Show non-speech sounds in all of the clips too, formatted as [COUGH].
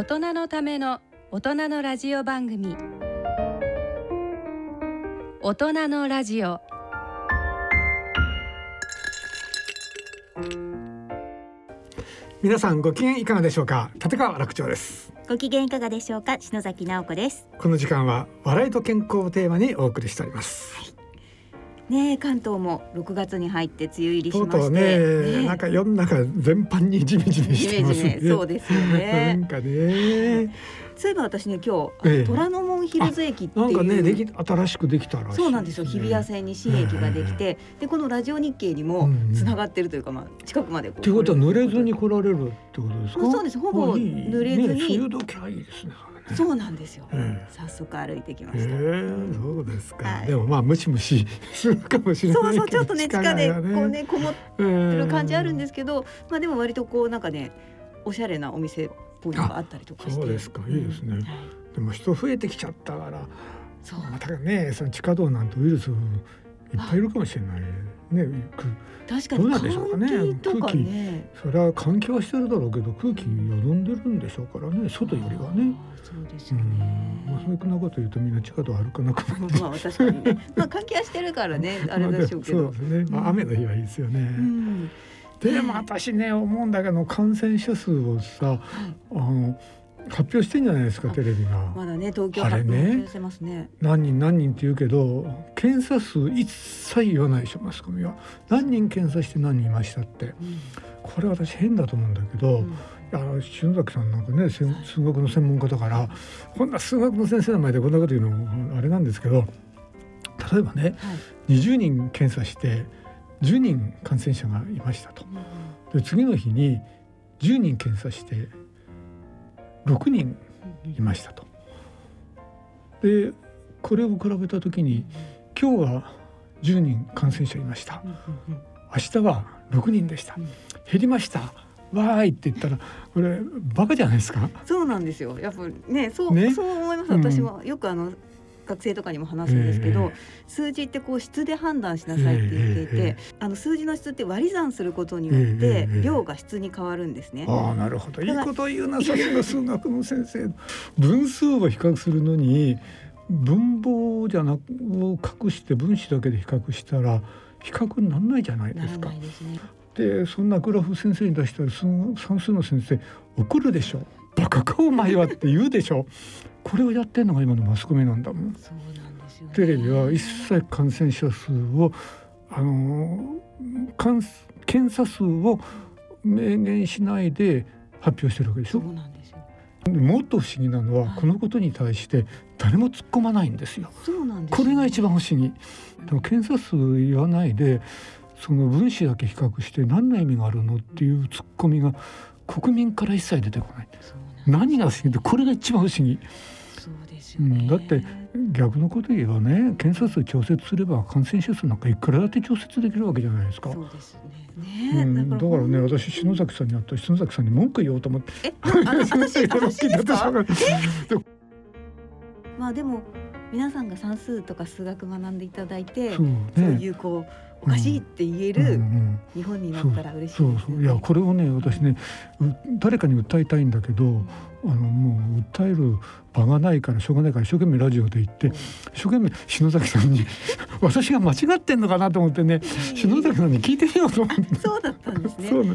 大人のための大人のラジオ番組。大人のラジオ。皆さんご機嫌いかがでしょうか？立川楽長です。ご機嫌いかがでしょうか？篠崎直子です。この時間は笑いと健康をテーマにお送りしております、ねえ関東も6月に入って梅雨入りしまして。とうとうねなんか世の中全般にジメジメしてますね。ジメジメそうですよ [LAUGHS] なねんかね。そういえば私ね今日、虎ノ門ヒルズ駅っていう。なんかねでき新しくできたらしいそうなんですよ。日比谷線に新駅ができて、でこのラジオ日経にもうんつながってるというか、まあ近くまでこうということは濡れずに来られるってことですか？あそうです。ほぼ濡れずに。ね、梅雨時はいいですねそうなんですよ、え早速歩いてきまえした、ー、そうですか、はい。でもまあムシムシするかもしれない。そうそうちょっとね地下でこうねこもっってる感じあるんですけど、まあでも割とこうなんかねおしゃれなお店っぽいのがあったりとかして。そうですか。いいですね。はい。でも人増えてきちゃったからそう。またねその地下道なんてウイルスいっぱいいるかもしれないねく確かどうになんでしょうかね。換気ね。それは換気はしてるだろうけど空気よどんでるんでしょうからね。外よりはね。そうですね。ん。まあ、そういうなこと言うとみんな地下道歩かなくなる。まあ確かにね。まあ換気はしてるからね [LAUGHS] あれでしょうけど。まあそうですね、まあ、雨の日はいいですよね。うん。でも私ね思うんだけど感染者数をさはい。あの発表してんじゃないですかあテレビが。まだね東京発ね。表してますね。何人何人って言うけど検査数一切言わないでしょマスコミは。何人検査して何人いましたって。うん。これ私変だと思うんだけど、うん。あの篠崎さんなんかね数学の専門家だからこんな数学の先生の前でこんなこと言うのもあれなんですけど例えばねはい。20人検査して10人感染者がいましたと。で次の日に10人検査して6人いましたと。でこれを比べた時に今日は10人感染者いました。明日は6人でした。うん。減りました。わーいって言ったらこれバカじゃないですか？そうなんですよ。やっぱね、そう、ね。そう思います。うん。私もよくあの学生とかにも話すんですけど、ええ数字ってこう質で判断しなさいって言っていて、あの数字の質って割り算することによっええてええ量が質に変わるんですね。ああなるほどいいこと言うなさすが数学の先生分数を比較するのに分母じゃなくを隠して分子だけで比較したら比較にならないじゃないですかですね。でそんなグラフ先生に出したら数算数の先生怒るでしょバカかお前はって言うでしょこれをやってんのが今のマスコミなんだもんんね。テレビは一切感染者数をあの感検査数を明言しないで発表してるわけでしょそうなんですよ。でもっと不思議なのははいこのことに対して誰も突っ込まないんですよ。そうなんですよ。これが一番不思議。でも検査数言わないでその分子だけ比較して何の意味があるのっていう突っ込みが国民から一切出てこない。何が不思議ってこれが一番不思議。そうですよね。うんだって逆のこと言えばね検査数調節すれば感染者数なんかいくらだって調節できるわけじゃないですか。そうですね。うね、ん、だからね私篠崎さんに会ったら篠崎さんに文句言おうと思って。え、あ私私私ですか？[LAUGHS] まあでも皆さんが算数とか数学学んでいただいて、そうそうね。いうこうおかしいって言えうんうるん。日本になったら嬉しいそうですね。そういやこれをね私ねう誰かに訴えたいんだけどあのもう訴える場がないからしょうがないから一生懸命ラジオで言って一生懸命篠崎さんに [LAUGHS] 私が間違ってんのかなと思ってね篠崎さんに聞いてみようと思って。そうだったんですね。はい、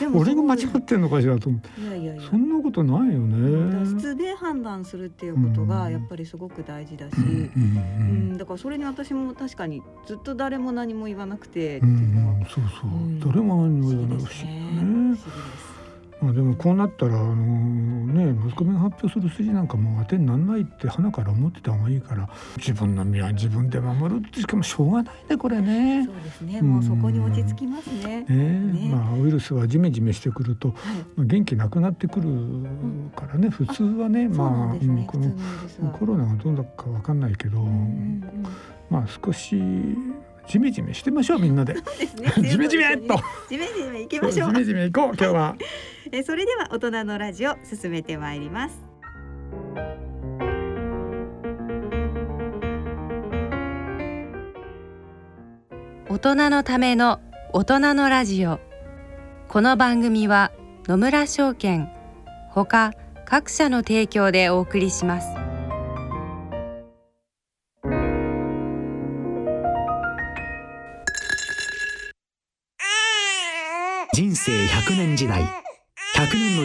でも俺が間違ってんのかしらと思って。いやいやいや。そんなことないよね。質で判断するっていうことうん。がやっぱりすごく大事だし、うんうんううん。ん、だからそれに私も確かにずっと誰も何も言わなくてってういうのは。ん、そうそう、うん。どれも何も言わない。しですね。不ね思議です。まあでもこうなったらあのねマスコミが発表する筋なんかもう当てにならないって鼻から思ってた方がいいから自分の身は自分で守るってしかもしょうがないねこれねそう。ですね。もうそこに落ち着きますね。ねねまあウイルスはジメジメしてくるとはい。まあ元気なくなってくるからね普通はねまあね。うんこの。コロナがどうだかわかんないけど、うんうんうんまあ少しジメジメしてみましょうみんなで。そうですね。[LAUGHS] ジメジメっと。ジメジメ行きましょうジ。メジメ行こう今日は。[LAUGHS] えそれでは大人のラジオ進めてまいります。大人のための大人のラジオ。この番組は野村証券ほか各社の提供でお送りします。人生100年時代。100年の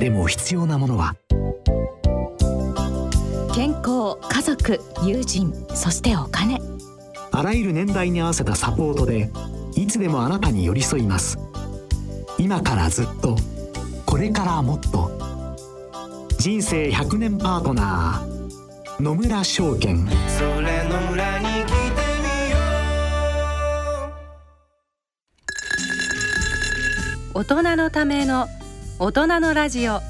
でも必要なものは。健康家族友人そしてお金。あらゆる年代に合わせたサポートでいつでもあなたに寄り添います。今からずっとこれからもっと。人生100年パートナー野村証券。それの裏に来てみよ大人のための大人のラジオ。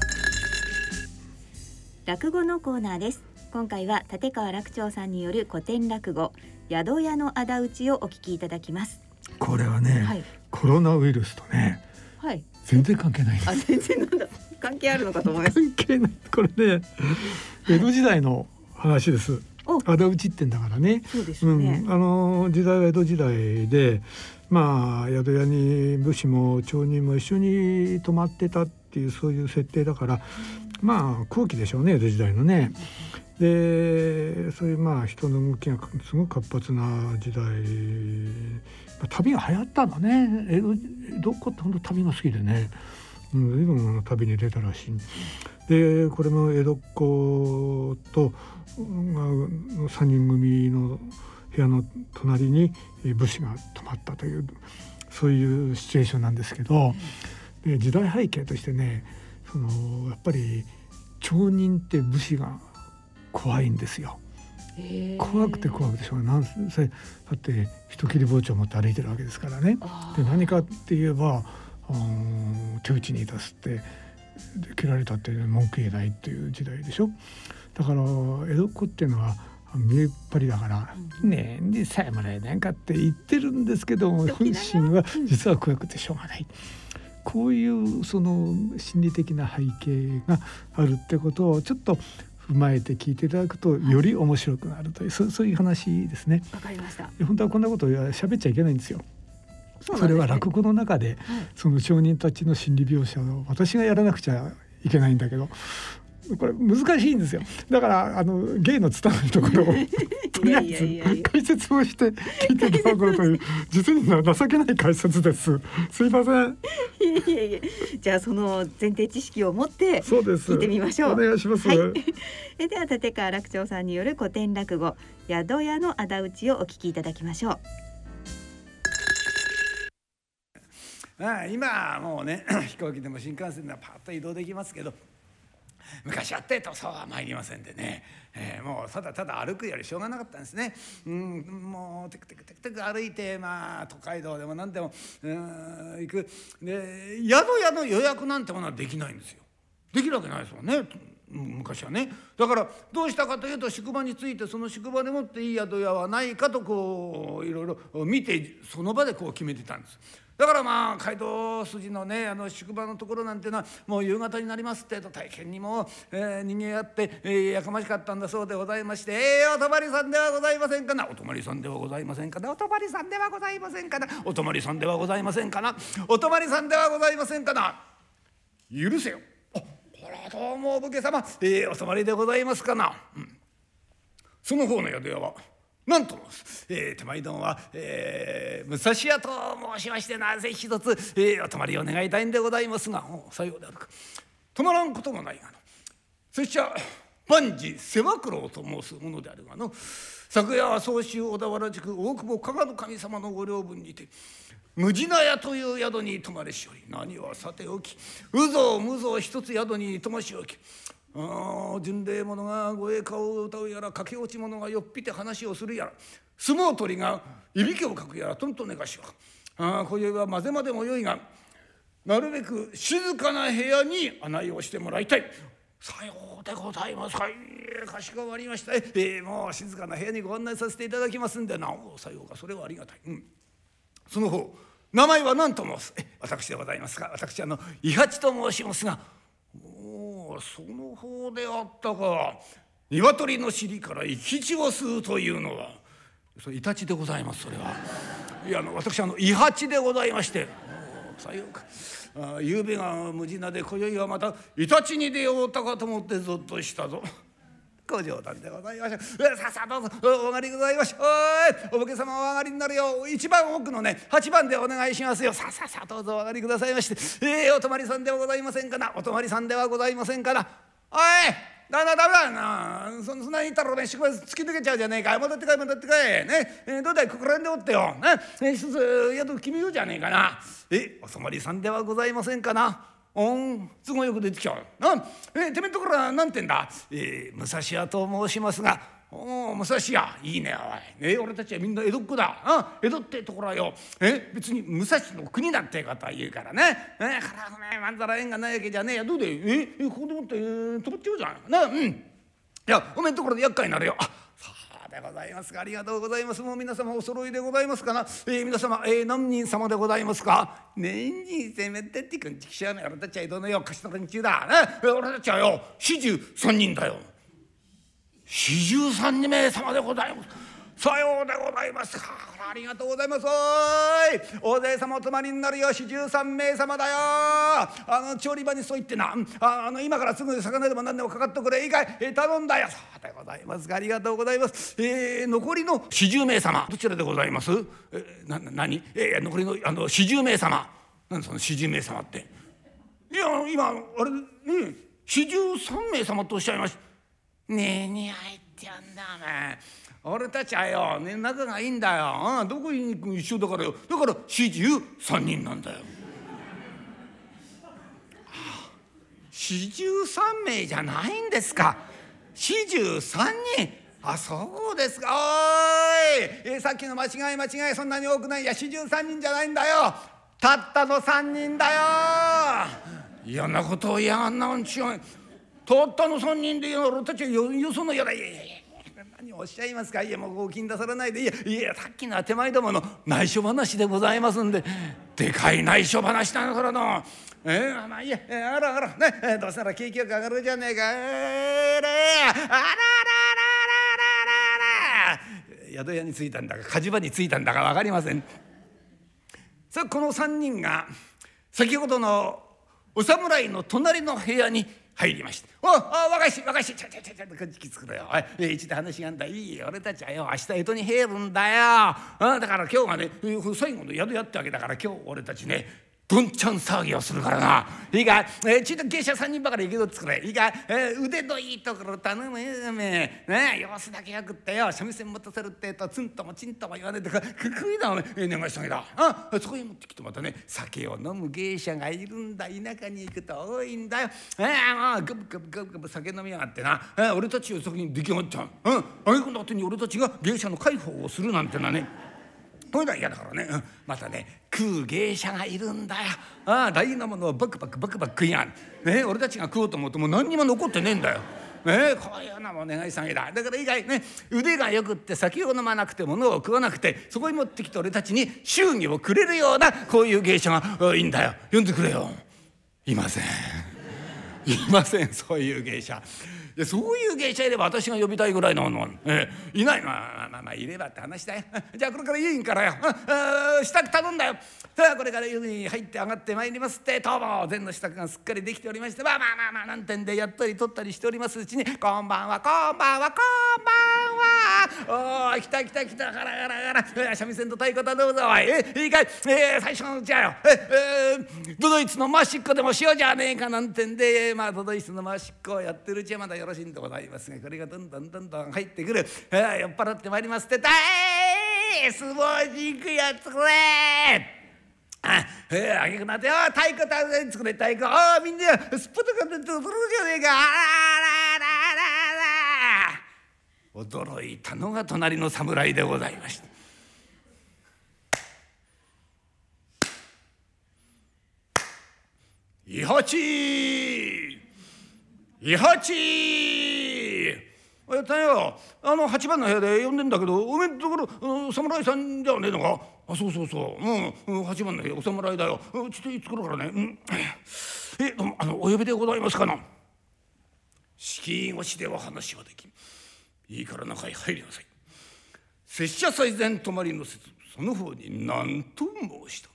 落語のコーナーです。今回は立川楽長さんによる古典落語宿屋の仇討ちをお聞きいただきます。これはね、はい。コロナウイルスとねはい。全然関係ないあ全然なんだ。関係あるのかと思います。関係ない。これね江戸時代の話ですお仇討ちってんだからね。そうですよね、うん、あの時代は江戸時代でまあ宿屋に武士も町人も一緒に泊まってたっていうそういう設定だからまあ空気でしょうね江戸時代のね。でそういうまあ人の動きがすごく活発な時代。まあ旅が流行ったんだね。江戸江戸っ子って本当旅が好きでね。うん、随分旅に出たらしい。でこれも江戸っ子と3人組の部屋の隣に武士が泊まったというそういうシチュエーションなんですけどで時代背景としてねそのやっぱり町人って武士が怖いんですよ。怖くて怖くてしょうがないだって人切り包丁持って歩いてるわけですからね。で何かって言えばあー手打ちに出すってで切られたって文句言えないっていう時代でしょ？だから江戸っ子っていうのは見えっ張りだから「ねえでさえもらえないか」って言ってるんですけども本心は実は怖くてしょうがない。こういうその心理的な背景があるってことをちょっと踏まえて聞いていただくとより面白くなるという、そそういう話ですね。わかりました本当はこんなこと喋っちゃいけないんですよ。それは落語の中で、その町人たちの心理描写を私がやらなくちゃいけないんだけどこれ難しいんですよ。だからあの芸の伝わるところを [LAUGHS] とりあえずや解説をして聞いていただこうという [LAUGHS] 実に情けない解説です。すいません。いやいやいや。じゃあその前提知識を持ってそうです。聞いてみましょう。お願いします、はい。[LAUGHS] えでは立川楽長さんによる古典落語宿屋の仇討ちをお聞きいただきましょうあ今もうね [CLEARS THROAT] 飛行機でも新幹線でもパッと移動できますけど昔やってとそうは参りませんでね、えーもうただただ歩くよりしょうがなかったんですね。うん、もうテクテクテクテク歩いてまあ都会道でも何でもうん行くで宿屋の予約なんてものはできないんですよ。できるわけないですもんね。昔はねだからどうしたかというと宿場についてその宿場でもっていい宿屋はないかとこういろいろ見てその場でこう決めてたんです。だからまあ街道筋のねあの宿場のところなんていうのはもう夕方になりますってえと大変にもう、えー、にぎわって、えーやかましかったんだそうでございまして「えー、お泊まりさんではございませんかな？お泊まりさんではございませんかな？お泊まりさんではございませんかな？お泊まりさんではございませんかな？お泊まりさんではございませんかな？許せよ」あこれはどうもお武家様、えーお泊まりでございますかな」うん。その方の宿屋は？なんと、えー手前どもは、えー武蔵屋と申しましてなぜ一つ、えーお泊まりを願いたいんでございますがさようであるか。泊まらんこともないがな拙者万事世話九郎と申すものであるがの。昨夜は総州小田原宿大久保加賀の神様のご領分にて無地な屋という宿に泊まれしおり何はさておきうぞうむぞう一つ宿に泊ましおき巡礼者がご栄歌を歌うやら駆け落ち者がよっぴて話をするやら相撲取りがいびきをかくやらとんと寝かしはああ今宵は混ぜまでもよいがなるべく静かな部屋に案内をしてもらいたいさようでございますか。いかしこまりました。えー、もう静かな部屋にご案内させていただきますんでな。おさようかそれはありがたい。うん。その方名前は何と申す？私でございますか？私あの伊八と申しますが。おおその方であったか。鶏の尻から生き血を吸うというのは。それイタチでございますそれは。いやあの私あの伊八でございまして。さようか。あ夕べが無事なで今宵はまたイタチに出ようたかと思ってぞっとしたぞ。ご冗談でございましょう。さあさあどうぞお上がりございましょう。おいお武家様お上がりになるよ。一番奥のね八番でお願いしますよ。さあさあさあどうぞお上がりくださいまして。えー、お泊まりさんではございませんかな。お泊まりさんではございませんかな。おいだだだめだなそんなに言ったらね仕事突き抜けちゃうじゃねえか戻ってこい戻ってこいねえどうだいここら辺でおってよねえ一つ宿決めようじゃねえかなえお泊まりさんではございませんかなおん都合よく出てきちゃうなえてめえところは何てんだ？えー、武蔵屋と申しますが。おお武蔵屋。いいねおい、ね、俺たちはみんな江戸っ子だ。あ江戸ってところはよ。え別に武蔵の国だってことは言うからね。えからねまんざら縁がないわけじゃねえや。どうでえここでもって、えー、止まっちゃうじゃん。なうん。いやおめんところで厄介になるよ。あでございますかありがとうございます。もう皆様お揃いでございますかな、えー、皆様、えー、何人様でございますか？年人せめてってくんちくしゃね俺たちは江戸のよ貸した連中だ。ね俺たちはよ四十三人だよ。四十三人目様でございます。さようでございますか。ありがとうございます。おい大勢様お泊まりになるよ四十三名様だよ。あの調理場にそう言ってな。ああの今からすぐ魚でも何でもかかっとくれ。いいかい、えー、頼んだよ。そうでございますありがとうございます。えー、残りの四十名様。どちらでございます？えー、な何？えー、残りのあの四十名様。何その四十名様って。いや今あれね四十三名様とおっしゃいました。ねえに入ってやんだお前。俺たちはよ、ね、仲がいいんだよ、ああどこに行く一緒だからよ。だから四十三人なんだよ。四十三名じゃないんですか。四十三人。あそうですか。おい、えさっきの間違い間違いそんなに多くない。いや四十三人じゃないんだよ。たったの三人だよ。嫌なことを嫌がんなうんちゅう。たったの3人で俺たちはよよそのやらいやいやいや。おっしゃいますか？いやもうご金出されないで。いやいやさっきのは手前どもの内緒話でございますんで。でかい内緒話だからの。えー、まあいいや、え、あらあら。ね、どうしたら景気よく上がるじゃねえか。えー、れあららららららら。宿屋に着いたんだか火事場に着いたんだか分かりません。さあこの3人が先ほどのお侍の隣の部屋に入りました「おお若いし若いし。ちょちょちょちょこっち来つくれよ。おい、えー、一度話があんだ。いい俺たちはよ。明日江戸に入るんだよ。あだから今日がね最後の宿やってわけだから今日俺たちねどんちゃん騒ぎをするからな。いいか、えー、ちょっと芸者3人ばかり行けど作れ。いいか、えー、腕のいいところ頼むよめ。ね様子だけよくってよ。三味線持たせるってとツンともチンとも言わねえとか。くくいだおめえ。願い下げだあそこへ持ってきてまたね。酒を飲む芸者がいるんだ。田舎に行くと多いんだよ。えー、もうグブグブグブグブ酒飲みやがってな、えー、俺たちをそこに出来上がっちゃう。うん。あげくの後に俺たちが芸者の介抱をするなんてのはね。こういうのは嫌だからね、うん、またね食う芸者がいるんだよ。ああ大事なものをバクバクバクバク食いやん。ね俺たちが食おうと思うともう何にも残ってねえんだよ。ね、こういうのも願い下げだ。だから以外ね腕がよくって酒を飲まなくて物を食わなくてそこに持ってきて俺たちに祝儀をくれるようなこういう芸者がいいんだよ。呼んでくれよ。いません。いませんそういう芸者。でそういう芸者いれば私が呼びたいぐらいのの、えー、いないまあまあまあいればって話だよ。[LAUGHS] じゃあこれから湯にからよ。支度頼んだよ。さあこれから湯に入って上がってまいりますって。当も前の支度がすっかりできておりまして。まあまあまあまあなんてんでやったり取ったりしておりますうちに「こんばんはこんばんはこんばんは」おお来た来た来た。ガラガラガラ。三味線と太鼓だどうぞおい。えいいかい、えー、最初のうちはよ。ええー、ドドイツのマシッコでもしようじゃねえか。なんてんで。まあドドイツのマシッコをやってるうちはまだよろしいんでございますがこれがどんどんどんどん入ってくる、[LAUGHS] えー、酔っ払ってまいりますって「たい相撲に行くやつくれ!」あえー、あげくなってよ。太鼓たく作れ太鼓。あみんなすっぽとかって踊るじゃねえか。あらららら驚いたのが隣の侍でございました。伊八伊八やったよあの8番の部屋で呼んでんだけどおめんところ侍さんじゃねえのか？あそうそうそう。うんうん8番の部屋お侍だよ。ちょっと作るからね。うん。えどうもあのお呼びでございますかな敷居越しでは話はできん。いいから中へ入りなさい。拙者最前泊まりの説その方に何と申した。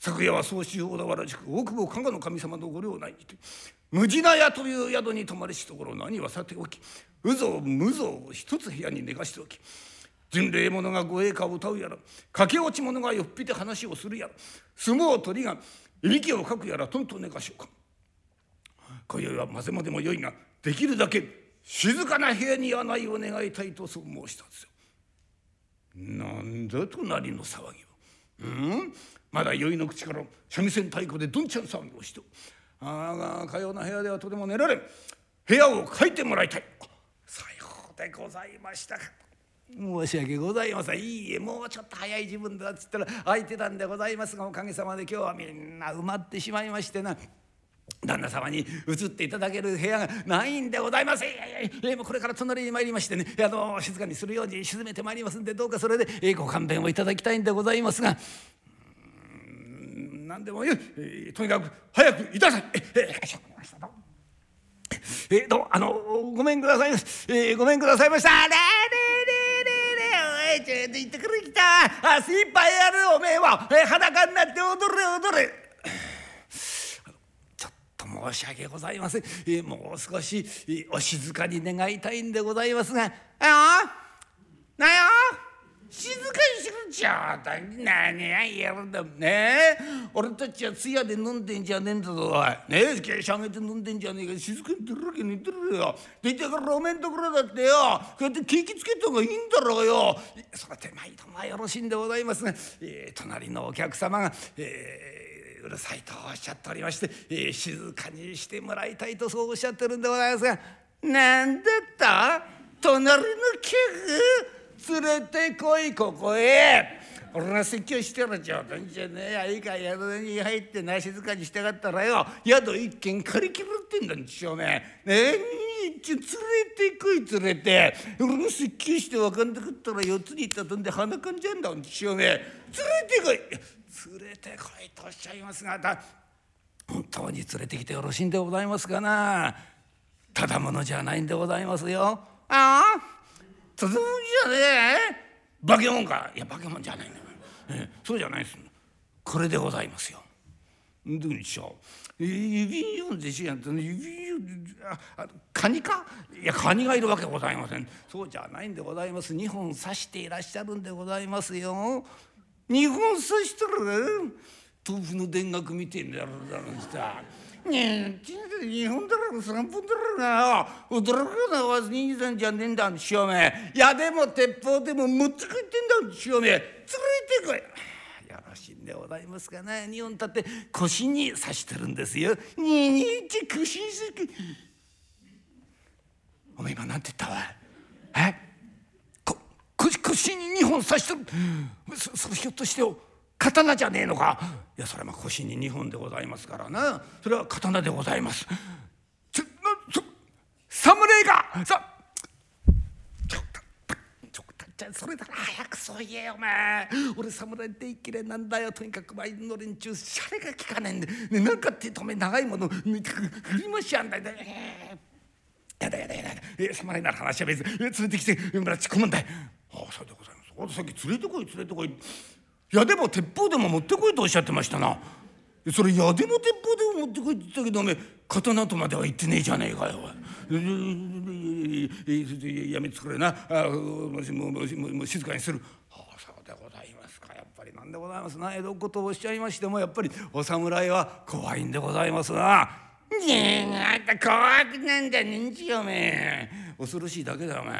昨夜は総州小田原宿大久保加賀の神様のご領内にて無地な屋という宿に泊まりしところ何はさておき。有象無象を一つ部屋に寝かしておき。巡礼者が護衛歌を歌うやら駆け落ち者がよっぴて話をするやら相撲取りがいびきをかくやらとんと寝かしようか。今宵は混ぜまでもよいができるだけ静かな部屋に案内を願いたいとそう申したんですよ。なんだ隣の騒ぎは。うん？まだ酔いの口から三味線太鼓でどんちゃん騒ぎをしてああかような部屋ではとても寝られん。部屋を書いてもらいたい。さようでございましたか。申し訳ございません。いいえもうちょっと早い自分だっつったら空いてたんでございますがおかげさまで今日はみんな埋まってしまいましてな。旦那様に移っていただける部屋がないんでございますええもうこれから隣に参りましてね。あの静かにするように沈めてまいりますんでどうかそれで、えご勘弁をいただきたいんでございますが。何でもいい、えーとにかく早くいたさい。ええかしこましたどうもえどうあのごめんくださいまし、えごめんくださいました。ねえねえねえねえおいちょっと行ってくれきた。あ精一杯やるおめえは、えー裸になって踊れ踊れ申し訳ございません、えーもう少し、えーお静かに願いたいんでございますが「あよなよ？静かにしてくれちゃうだ何ややるんだ？ね俺たちは通夜で飲んでんじゃねえんだぞ。おい。ねえ芸者あげて飲んでんじゃねえか。静かに出るわけねえてるよ。でいてからおめんところだってよ。こうやって景気つけた方がいいんだろうよ。それ手前ともよろしいんでございますが、えー、隣のお客様がえーうるさいとおっしゃっておりまして、えー、静かにしてもらいたいとそうおっしゃってるんでございますが何だった？隣の客？連れてこいここへ。俺が説教してる冗談じゃねえ。やいいか宿に入ってな静かにしてかったらよ宿一軒借り切るってんだんちしょうね。え連れてこい連れて。俺が説教して分かんなかったら四つに行ったとんで鼻かんじゃんだんちしょうね。連れてこい。連れてこいとおっしゃいますがだ本当に連れてきてよろしいんでございますかな。ただものじゃないんでございますよ。ああ？ただもじゃねえ？化け物か。いや化け物じゃないんだよ、えそうじゃないですこれでございますよ。どうでしょう？指読んでしやんと指あカニか？いやカニがいるわけございません。そうじゃないんでございます。2本刺していらっしゃるんでございますよ。2本刺してる？豆腐の田楽みてえなやるだろうさ。ねえ、日本だろ、三分だろな。驚くなわずにさんじゃねえんだ、しよめ。矢でも鉄砲でも持ってくってんだ、しよめ。連れてこい。よろしいんでございますかね。日本立って腰に刺してるんですよ。ににち腰に刺して。お前今なんて言った？わ。え？こ腰腰に二本刺してる。そそれひょっとしてよ。刀じゃねえのか。いやそれはまあ腰に2本でございますからな。それは刀でございます。ちょそ侍がさそれなら早くそう言えよお前。俺侍って一気れなんだよ。とにかく前の連中シャレが効かねえんで、ね、なんかってとめ長いもの振りましやんだよ、えー、やだやだやだえ侍なら話は別。に連れてきて村ち込むんだよ。ああそうでございます。さっき連れてこい連れてこい。矢でも鉄砲でも持ってこいとおっしゃってましたな。それ矢でも鉄砲でも持ってこいって言ったけどおめ刀とまでは言ってねえじゃねえかよやめてくれな。もしももしも静かにする。ああそうでございますか。やっぱりなんでございますな。江戸ことをおっしゃいましてもやっぱりお侍は怖いんでございますな。ねえあんた怖くなんだねんちよおめえ。恐ろしいだけだお前。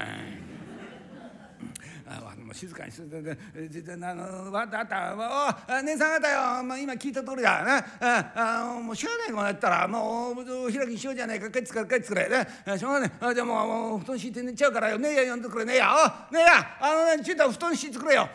もう静かにしててあのわったあったお姉さん方よ、まあ、今聞いた通りだ。なああもうしょうがないもんやったらもう開きしようじゃないか。帰ってくれ帰ってくれ。ね。しょうがない。あじゃあもう布団敷いて寝ちゃうからよ。ねえや呼んでくれ。ねえや。おねえや。あのねちょっと布団敷いてくれよ。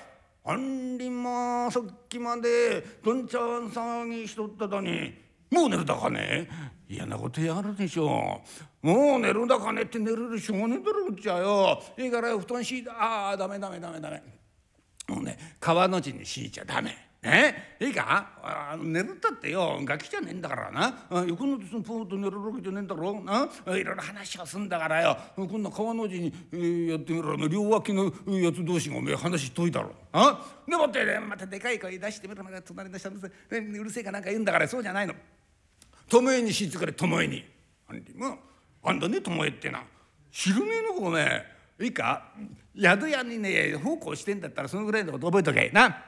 あんりまさっきまでどんちゃん騒ぎしとっただにもう寝るだかね。嫌なことやるでしょう。もう寝るんだかねって寝るでしょうがねえだろうちゃよ。いいから布団敷いたああダメダメダメダメ。もうね川の字に敷いちゃダメ。ね？いいか？あ寝るったってよ。ガキじゃねえんだからな。横のそのポーと寝るわけじゃねえんだろな？いろいろ話をすんだからよ。こんな川の字に、えー、やってみろ。両脇のやつ同士がおめえ話遠いだろ。あ？でもってねまたでかい声出してみろ隣の人うるせえかなんか言うんだからそうじゃないの。巴にしつかれ巴に。あんりもあんだね巴ってな。知らねえのかおめえ。いいか？宿屋にね奉公してんだったらそのぐらいのこと覚えとけ。な。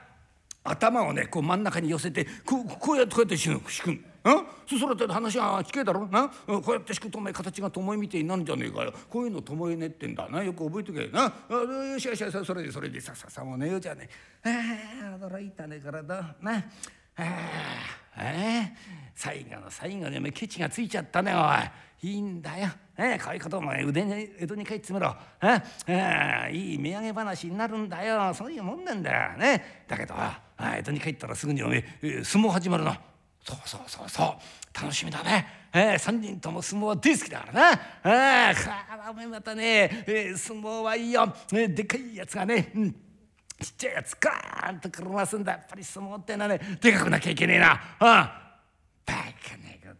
頭をねこう真ん中に寄せてこうこうやってこうやって敷くん。あそそらって話は聞けだろ？な。こうやって敷くとお前形が巴みてえになるんじゃねえかよ。こういうの巴ねってんだ。な。よく覚えとけ。な。あよしよしよしそれでそれで。さささもう寝ようじゃねえ。あ驚いたね体。な。ああ最後の最後にお前ケチがついちゃったねおい。いいんだよ。えこういうことも腕に江戸に帰ってみろ。あいい土産話になるんだよ。そういうもんなんだよ。ね。だけど江戸に帰ったらすぐにおめえ相撲始まるなそうそうそうそう。楽しみだね。えー、3人とも相撲は大好きだからな。ああお前またね、えー、相撲はいいよ、えー、でかいやつがね、うん、ちっちゃいやつガーンと車すんだ。やっぱり相撲ってのはねでかくなきゃいけねえな。あバカね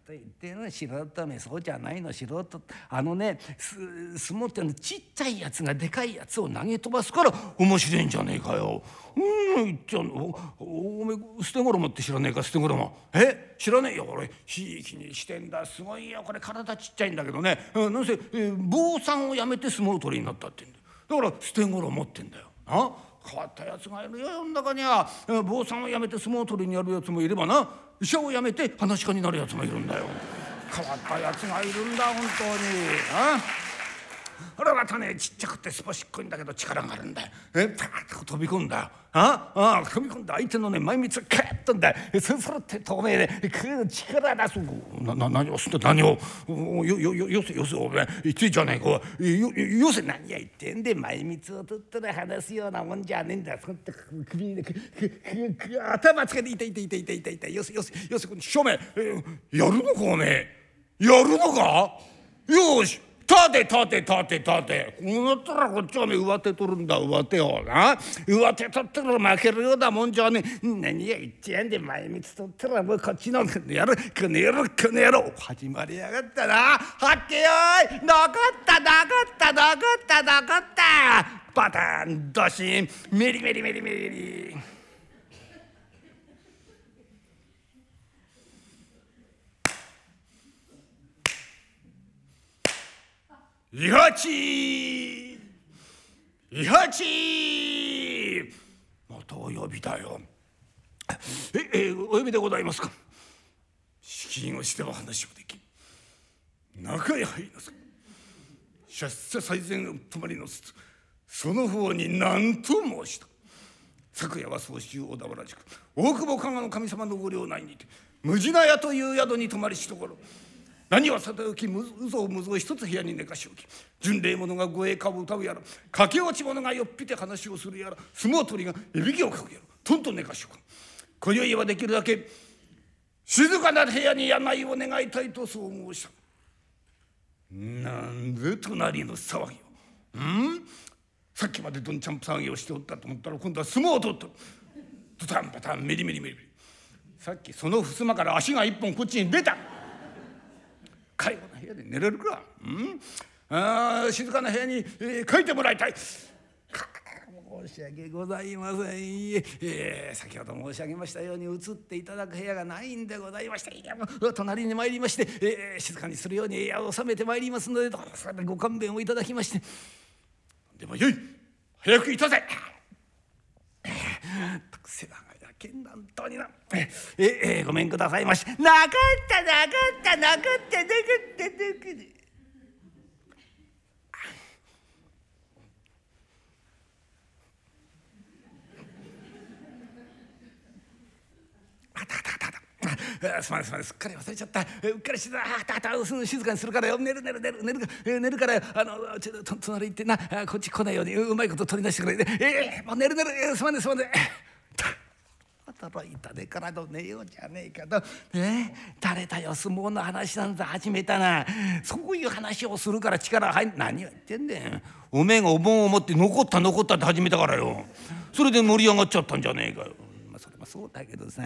と言っての素人めそうじゃないの素人あのね相撲ってのちっちゃいやつがでかいやつを投げ飛ばすから面白いんじゃねえかよ。うん言っちゃうのおおめ捨て衣って知らねえか捨て衣。え？知らねえよ俺。ひいきにしてんだ。すごいよ。これ体ちっちゃいんだけどね。なんせ、えー、坊さんをやめて相撲取りになったってんだだから捨て衣ってんだよ。あ？変わったやつがいるよ世の中には。坊さんを辞めて相撲取りにやるやつもいればな。医者を辞めて話し家になるやつもいるんだよ。変わったやつがいるんだ本当に。あ？あれまたねちっちゃくてすばしっこいんだけど力があるんだよえパーッと飛び込んだああ飛び込んで相手のね前蜜をカッとんだよそそろって透明で力出すなな何をすんだ何をよよよよせよせお前言ってんじゃねえかよよせ何や言ってんで前蜜を取ったら話すようなもんじゃねえんだそんな首に頭つけて痛い痛い痛い痛い痛い痛いよせよせよせこの正面やるのかおめえやるのかよし立て立て立て立て。こうなったらこっちはね上手取るんだ上手をな。上手取ったら負けるようなもんじゃね何が言ってやんで前道取ったらもうこっちのやる。この野郎この野郎。始まりやがったな。はっけよい。なかったなかったなかったなかった。バタンドシン。メリメリメリメリ。イハチイハチまたお呼びだよ。ええお呼びでございますか？資金をしては話をでき中へ入りなさい。出世最善泊まりのすその方に何と申した。昨夜は総州小田原宿。大久保加賀の神様のご領内にて。無地な屋という宿に泊まりしところ。何はさておき嘘をむぞ一つ部屋に寝かしおき巡礼者が護衛歌を歌うやら駆け落ち者がよっぴて話をするやら相撲取りがいびきをかくやらとんと寝かしおく今宵はできるだけ静かな部屋に病を願いたいとそう申した。なんで隣の騒ぎを。ん？さっきまでどんちゃん騒ぎをしておったと思ったら今度は相撲を取ったドタンパタンメリメリメリメリ。さっきその襖から足が一本こっちに出た。介護の部屋で寝れるか、うん、あ静かな部屋に、えー、書いてもらいたい。申し訳ございません、え。ー、先ほど申し上げましたように移っていただく部屋がないんでございまして。いや隣に参りまして、えー、静かにするように部屋を収めてまいりますのでどうぞご勘弁をいただきまして。でもよい。早くいたせ。世話けんなんとにな。ええ、ごめんくださいまし。なかったなかったなかったなかったなかった。すまんすまんすっかり忘れちゃった。うっかりしてた。あたた静かにするからよ。寝る寝る寝る寝る寝るからあのちょっと隣行ってな。こっち来ないようにうまいこと取り出してくれええー、もう寝る寝る。すまんねすまんね驚いたでからの寝ようじゃねえかと。ね誰だよ相撲の話なんざ始めたな。そういう話をするから力入ん何を言ってんねん。おめえがお盆を持って残った残ったって始めたからよ。それで盛り上がっちゃったんじゃねえかよ。それもそうだけどさ。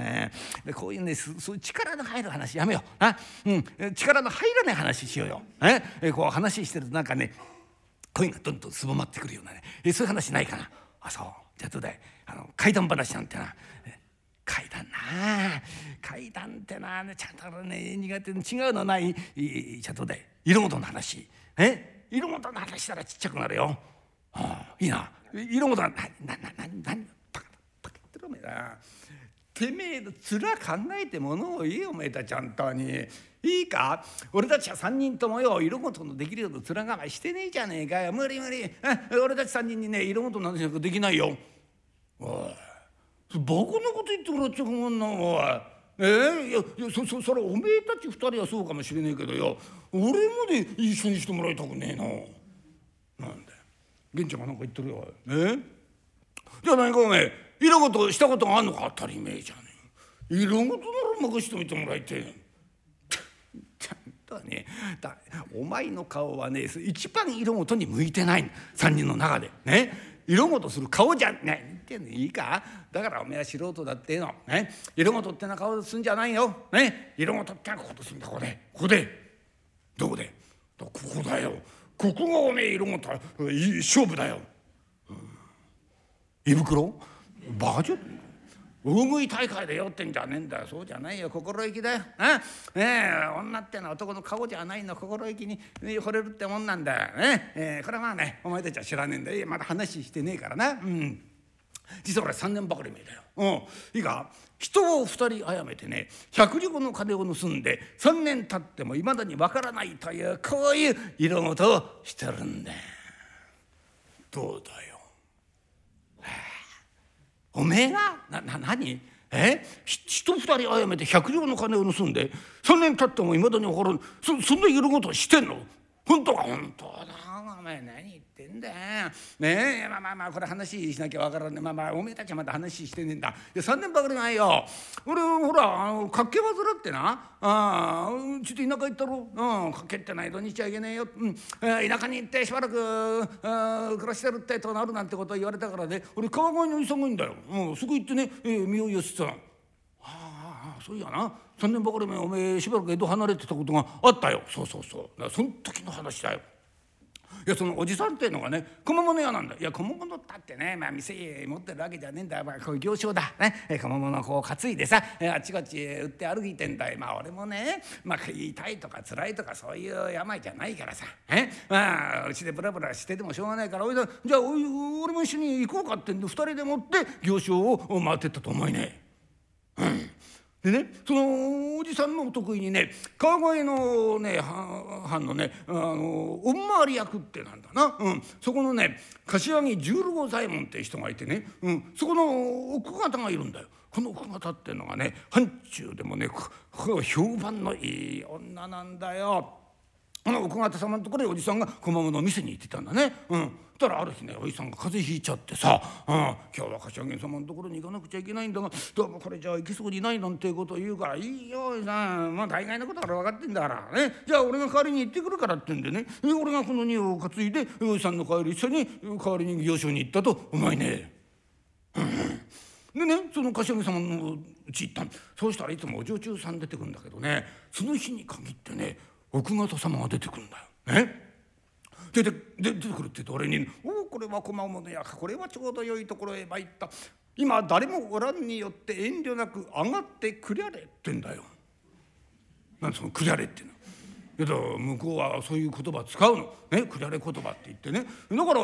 でこういうねそういう力の入る話やめよう。な、うん、力の入らない話しようよ。えこう話してるとなんかね声がどんどんすぼまってくるようなね。えそういう話ないかな。あそう。じゃあどうだいあの怪談話なんてな。怪談な。怪談ってなちゃんとね苦手に違うのないじゃあどうだい色事の話。え？色事の話したらちっちゃくなるよ。ああいいな。色事ななななななパカパカってろめな。てめえの面考えてものを言えおめえたちゃんとに。いいか？俺たちは三人ともよ色事のできるような面構えしてねえじゃねえかよ。無理無理。俺たち三人にね色事の話なんかできないよ。おい。バカなこと言ってもらっちゃ困んなおい。えー、いやいやそそそれおめえたち二人はそうかもしれねえけどよ。俺まで一緒にしてもらいたくねえな。なんだよ源ちゃんが何か言ってるよ。え？ー、じゃあ何かおめえ色事したことがあんのか？当たり前じゃねえ。色事なら任してみてもらいてえ。ちゃんとねだお前の顔はね一番色事に向いてない。3人の中で。ね？色事する顔じゃない。っていいか？だからおめえは素人だっての、ね、色事ってな顔すんじゃないよ、ね、色事ってなことすんだここで。ここで。どこで？ここだよ。ここがおめえ色事勝負だよ、うん、胃袋？バカじゃ大食い大会で酔ってんじゃねえんだよ。そうじゃないよ。心意気だよ。あねえ女ってのは男の顔じゃないの。心意気に惚れるってもんなんだよ。ね？えー、これはまあねお前たちは知らねえんだよ。まだ話してねえからな。うん。実は俺3年ばかり前だよ。うん、いいか？人を2人殺めてね百両の金を盗んで3年経ってもいまだにわからないというこういう色事をしてるんだ。どうだよ。おめえがなな何？え？人二人殺めて百両の金を盗んで3年経ってもいまだに分からん。そそんな色事してんの？本当か？本当だお前何？ってんだよ。ねえ。まあまあまあこれ話しなきゃ分からんね。まあまあおめえたちはまだ話してねえんだ。いや3年ばかりないよ。俺ほらあの活気患ってな。あちょっと田舎行ったろ。うん活気ってないと日はいけねえよ、うん、田舎に行ってしばらく暮らしてるってとなるなんてこと言われたからね。俺川越に急ぐんだよ、うん、すぐ行ってね、えー、身を寄せてたの。ああそういやな。3年ばかり前おめえしばらく江戸離れてたことがあったよ。そうそうそう。その時の話だよ。いやそのおじさんっていうのがね小物屋なんだ。いや小物ったってねまあ店持ってるわけじゃねえんだ。よ、まあ、こういう行商だ。ね。小物をこう担いでさあちこち売って歩いてんだよまあ俺もねまあ痛いとか辛いとかそういう病じゃないからさ。えまあうちでブラブラしててもしょうがないからおいじゃあ俺も一緒に行こうかってんで2人でもって行商を回ってったと思いね。うんでねそのおじさんのお得意にね川越のね藩のねあのおんまり役ってなんだな、うん、そこのね柏木十郎左衛門って人がいてね、うん、そこの奥方がいるんだよ。この奥方っていうのがね藩中でもね評判のいい女なんだよ。あの奥方様のところでおじさんが小物の店に行ってたんだね。うん。たらある日ねおじさんが風邪ひいちゃってさ「うん、今日は柏木様のところに行かなくちゃいけないんだがどうもこれじゃあ行きそうにないなんてことを言うから「いいよおじさん。まあ大概のことから分かってんだからね。じゃあ俺が代わりに行ってくるから」って言うんでね。俺がこの荷を担いでおじさんの帰り一緒に代わりに行商に行ったとお前ね。でねその柏木様のうち行ったそうしたらいつもお女中さん出てくるんだけどね。その日に限ってね奥方様が出てくるんだよ。ね？出て出てくるって言うと俺に「おおこれは駒物やこれはちょうど良いところへ参った今誰もおらんによって遠慮なく上がってくりゃれ」ってんだよ。なんそのくりゃれっていうの？けど向こうはそういう言葉使うのね？くりゃれ言葉って言ってねだから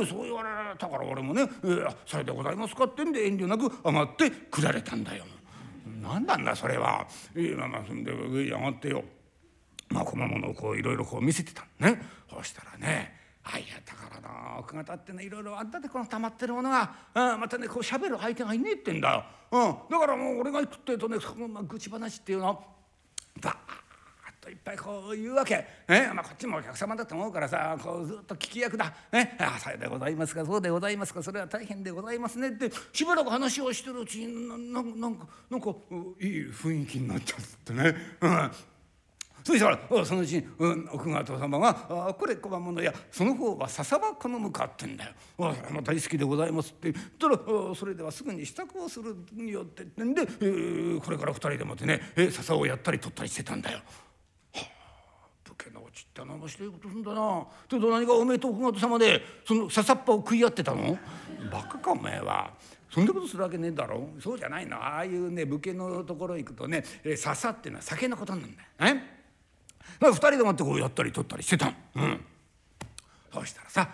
ねそう言われたから俺もね「えー、されでございますか」ってんで遠慮なく上がってくられたんだよ。何なんだそれは。えー、まあまあそんで上に上がってよ。まあ小物をこういろいろこう見せてたね。そしたらねあいやだからな奥方ってねいろいろあんたでこの溜まってるものが、うん、またねこう喋る相手がいねえってんだよ、うん、だからもう俺が行くってえとねその愚痴話っていうのバーっといっぱいこう言うわけ、ねまあ、こっちもお客様だと思うからさこうずっと聞き役だ「ね、ああさようでございますかそうでございますかそれは大変でございますね」ってしばらく話をしてるうちになななんかなんかいい雰囲気になっちゃってね。うん。そしたらそのうちに、うん、奥方様が「あこれ小判物やその方は笹は好むか」ってんだよ「あそれも大好きでございます」って言ったら「それではすぐに支度をするによって」ってんで、えー、これから二人でもってね、え笹をやったり取ったりしてたんだよ。はあ武家のうちってのしていことすんだな。って何がおめえと奥方様でその笹っぱを食い合ってたの？バカかおめえは。そんなことするわけねえだろそうじゃないのああいうね武家のところ行くとね、え笹ってのは酒のことなんだよ。ね二人でもってこうやったり取ったりしてたうん。そうしたらさ、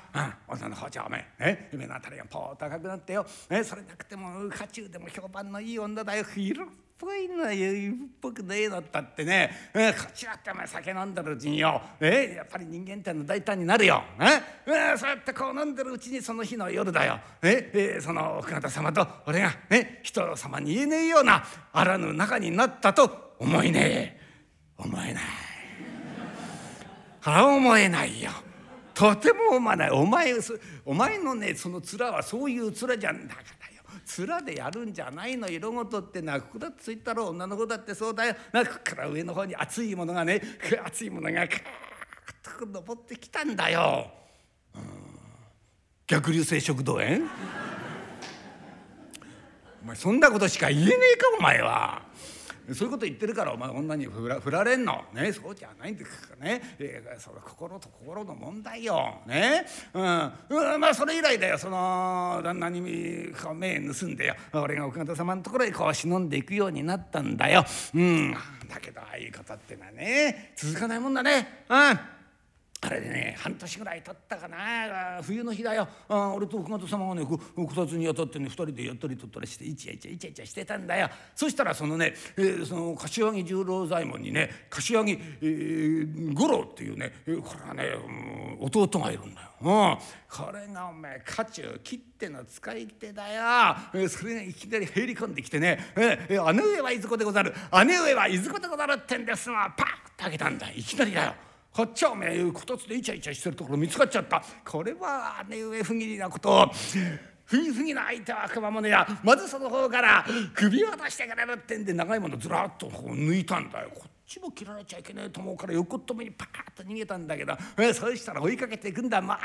うん、女の包丁おめ、ね、夢のあたりがポーと赤くなってよ、ね、それなくても家中でも評判のいい女だよ。色っぽいのよ。っぽくねえのったってね、え？こちらってお前酒飲んでるうちによ、え？やっぱり人間っての大胆になるよ、ねえ？そうやってこう飲んでるうちにその日の夜だよ、え？え？その奥方様と俺が、ね、人様に言えねえようなあらぬ仲になったと思いねえ。思えない。は思えないよ。とても思わない。お前お前のねその面はそういう面じゃんだからよ。面でやるんじゃないの。色ごとってなくだってついたろ女の子だってそうだよ。なこから上の方に熱いものがね熱いものがカーッと登ってきたんだよ。うん、逆流性食道炎？お前そんなことしか言えねえかお前は。そういうこと言ってるからお前女に振ら振られんの。ねそうじゃないんですかね、えー、それ心と心の問題よ。ね。うん、うん、まあそれ以来だよ。その旦那に目盗んでよ。俺が奥方様のところへこう忍んでいくようになったんだよ。うん。だけどああいうことってのはね続かないもんだね。うん。あれでね半年ぐらい経ったかな。冬の日だよ。あ俺と奥方様がねここたつに当たってね二人でやったりとったりしてイチャイチャイチャイチャしてたんだよ。そしたらそのね、えー、その柏木十郎左衛門にね柏木、えー、五郎っていうねこれはね、うん、弟がいるんだよ。うん、これがお前家中切っての使い手だよ、えー、それがいきなり入り込んできてね「えー、姉上はいずこでござる。姉上はいずこでござる」ってんですがパッと開けたんだいきなりだよ。こっちはおめえこたつでイチャイチャしてるところ見つかっちゃった。これは姉上不義理なこと。をふぎふぎな相手は悪魔者や。まずその方から首を出してくれるってんで長いものずらっとこう抜いたんだよ。こっちも切られちゃいけねえと思うから横っ飛びにパーッと逃げたんだけど。えそうしたら追いかけていくんだ「待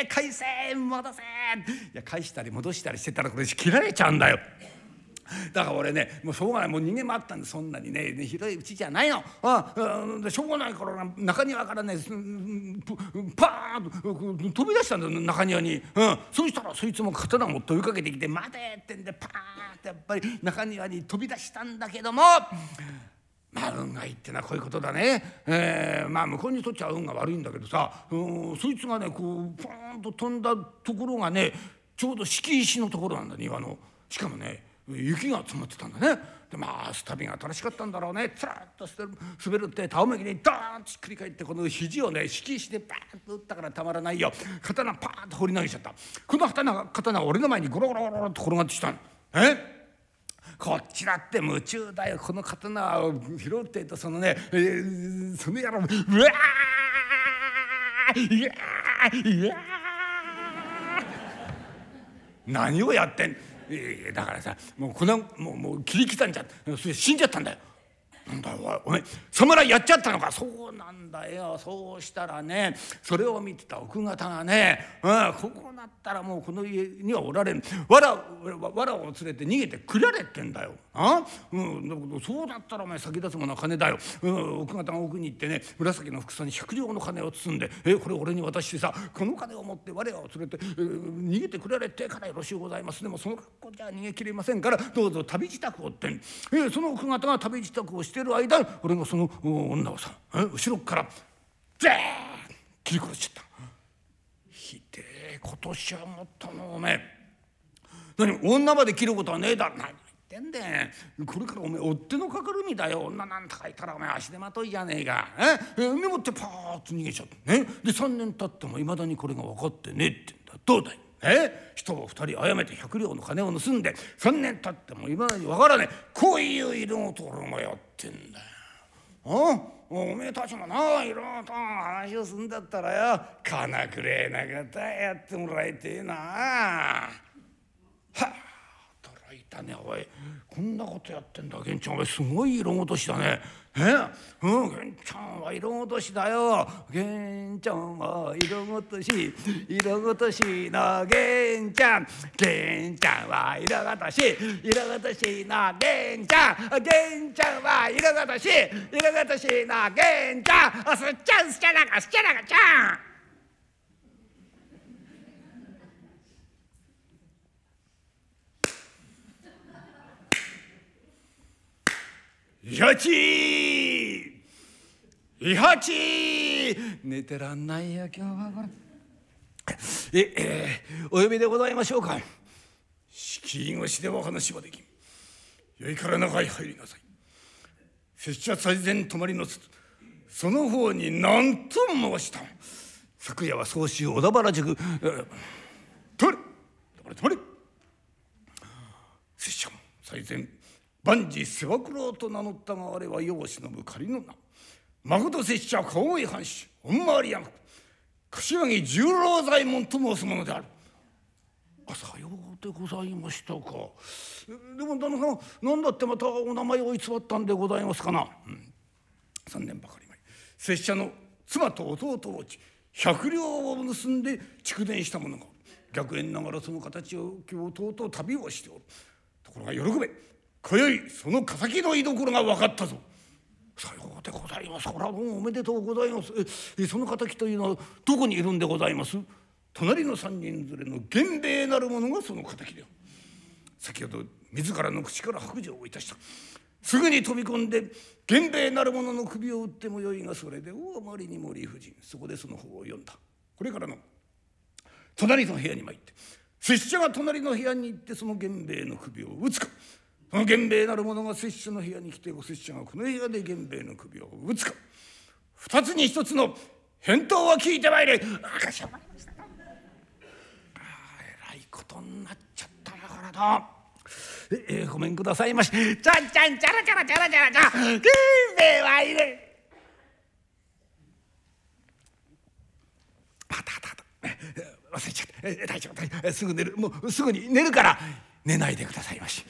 て返せ戻せ!」いや返したり戻したりしてたらこれ切られちゃうんだよ。だから俺ねもうしょうがないもう逃げ回ったんでそんなにね広いうちじゃないのああしょうがないから中庭からねパーンと飛び出したんだよ中庭に、うん、そしたらそいつも刀を持って追いかけてきて「待て!」ってんでパーンってやっぱり中庭に飛び出したんだけども。まあ運がいいってのはこういうことだね、えー、まあ向こうにとっちゃ運が悪いんだけどさ、うん、そいつがねこうポーンと飛んだところがねちょうど敷石のところなんだ庭の。しかもね雪が積もってたんだね。でまあスタビが正しかったんだろうね。つらっと滑るって倒めきにドーンとひっくり返ってこの肘をね敷石でバーンと打ったからたまらないよ。刀パーンと放り投げちゃった。この刀刀が俺の前にゴロゴロゴロと転がってきたの。え？こっちだって夢中だよ。この刀を拾うってとそのね、えー、その野郎うわーうわーうわー。何をやってん？だからさもうこのもうもう切り刻んじゃってそれ死んじゃったんだよ。なんだおお前侍やっちゃったのか？そうなんだよ。そうしたらねそれを見てた奥方がね、うん、ここなったらもうこの家にはおられん。わらわらを連れて逃げてくられってんだよ。あうん、そうだったらお前先立つものは金だよ、うん、奥方が奥に行ってね紫の服装に百両の金を包んで「えこれ俺に渡してさこの金を持って我らを連れて、えー、逃げてくれれってからよろしゅうございます。でもその格好じゃ逃げきれませんからどうぞ旅支度をってん、え、その奥方が旅支度をしててる間俺がその女をさ、後ろからゼーン切り殺しちゃった。ひでえことしやもったのおめえ。何女まで切ることはねえだろ。何ってんでこれからおめえ追っ手のかかるみだよ。女なんとかいたらお前足手まといじゃねえか。ええでもってパーッと逃げちゃってねで3年経ってもいまだにこれが分かってねえってんだ。どうだい？え人を2人あやめて100両の金を盗んで3年経ってもいまだに分からねえこういう色のところがやってんだよ。あおめえたちもないろと話をすんだったらよ。金くれえな方やってもらいてえな。はっ。驚いたねおい。こんなことやってんだ。源ちゃんお前すごい色ごとしだね。え？うん。源ちゃんは色ごとしだよ。源ちゃんは色ごとし色ごとしの源ちゃん。源ちゃんは色ごとし色ごとしの源ちゃん。源ちゃんは色ごとし色ごとしの源ちゃん。すっちゃんすっちゃなかすっちゃなかちゃん。いはちいはち寝てらんないよ今日はこれ。ええー、お呼びでございましょうか。敷居越しでは話はできん。よいから中へ入りなさい。拙者最前泊まりのつその方に何と申した。昨夜は総州小田原宿。泊まれ。泊まれ泊まれ。拙者も最前万事世話九郎と名乗ったがあれは世を忍ぶ仮の名まこと拙者川越藩主御回山柏木十郎左衛門と申すものである。あさようでございましたか。でも旦那さん何だってまたお名前を偽ったんでございますかな。うん、3年ばかり前拙者の妻と弟をち百両を盗んで蓄電したものが逆縁ながらその形を今日弟旅をしておる。ところが喜べ今宵その敵の居所が分かったぞ。さようでございます。これはもうおめでとうございます。えその敵というのはどこにいるんでございます？隣の三人連れの源兵衛なる者がその敵で。先ほど自らの口から白状をいたした。すぐに飛び込んで源兵衛なる者の首を打ってもよいがそれで大あまりにも理不尽そこでその方を読んだこれからの隣の部屋に参って拙者が隣の部屋に行ってその源兵衛の首を打つかその源兵衛なる者が拙者の部屋に来てご拙者がこの部屋で源兵衛の首を打つか。二つに一つの返答は聞いてまいれ。あかしまりましたあえらいことになっちゃったよこれだええー、ごめんくださいまし。ちゃんちゃんちゃらちゃらちゃらちゃらちゃ源兵衛はいるあたあたあた。忘れちゃった。大丈夫大丈夫。すぐ寝る。もうすぐに寝るから。寝ないでくださいまし。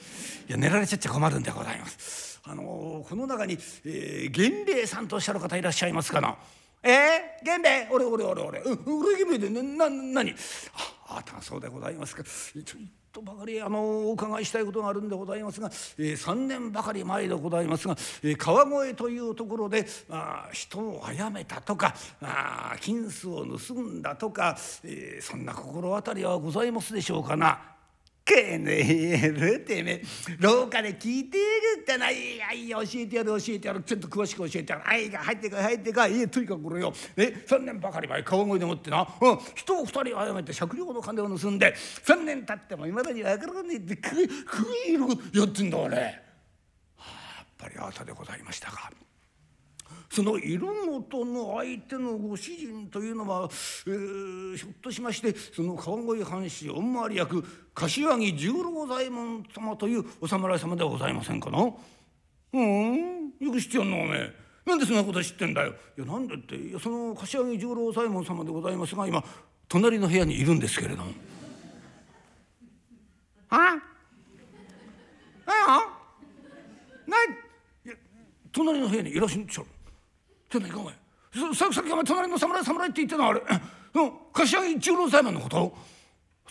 いや寝られちゃっちゃ困るんでございます。あのー、この中に、えー、源兵衛さんとおっしゃる方いらっしゃいますかな。えー、源兵衛俺俺俺俺俺源兵衛でな何？ああたそうでございますか。ちょっとばかりあのお伺いしたいことがあるんでございますが、えー、3年ばかり前でございますが、えー、川越というところであ人を殺めたとかあ金子を盗んだとか、えー、そんな心当たりはございますでしょうかな。けねえるてめえ廊下で聞いてるってな。いやいや教えてやる教えてやる。ちょっと詳しく教えてやる。はい入ってか入ってかい。いえとにかくこれよ。ね3年ばかり前川越でもってな、うん、人を2人殺めて借量の金を盗んで。3年経ってもいまだに分からねえって食い食いやってんだ俺、はあ、やっぱりあたでございましたか。その色ごの相手のご主人というのは、えー、ひょっとしましてその川越藩士御回り役柏木十郎左衛門様というお侍様ではございませんかな？うん？よく知ってやんのおめえ。なんでそんなこと知ってんだよ。いやなんでっていやその柏木十郎左衛門様でございますが今隣の部屋にいるんですけれども。あ？ああ？ない？隣の部屋にいらっしゃる。ちょっと行こうお前さっきお前隣の侍侍って言ってたのあれ。[CLEARS THROAT] うん。柏木十郎左衛門のこと。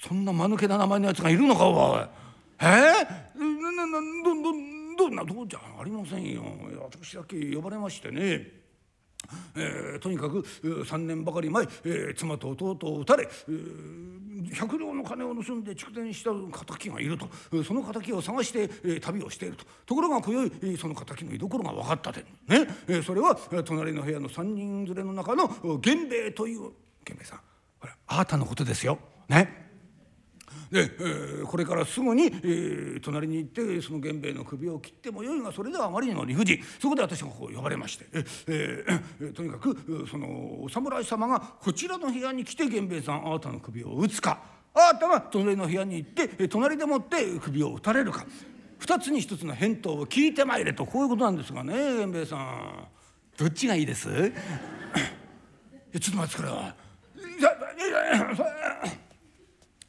そんな間抜けな名前のやつがいるのかおい。え？ー、ななどどどなどうじゃ。ありませんよ。私だけ呼ばれましてね。えー、とにかく3年ばかり前、えー、妻と弟を撃たれ、えー、百両の金を盗んで蓄電した敵がいると。その敵を探して、えー、旅をしていると。ところが今宵その敵の居所が分かったでね、えー、それは隣の部屋の3人連れの中の源兵衛という源兵衛さん。あなたのことですよ。ね。で、えー、これからすぐに、えー、隣に行ってその源兵衛の首を切ってもよいがそれではあまりにも理不尽。そこで私がこう呼ばれまして、ええー、とにかくそのお侍様がこちらの部屋に来て源兵衛さんあなたの首を打つか。あなたが隣の部屋に行って隣でもって首を打たれるか。二つに一つの返答を聞いてまいれと。こういうことなんですがね源兵衛さん。どっちがいいです？[COUGHS] ちょっと待ってくれ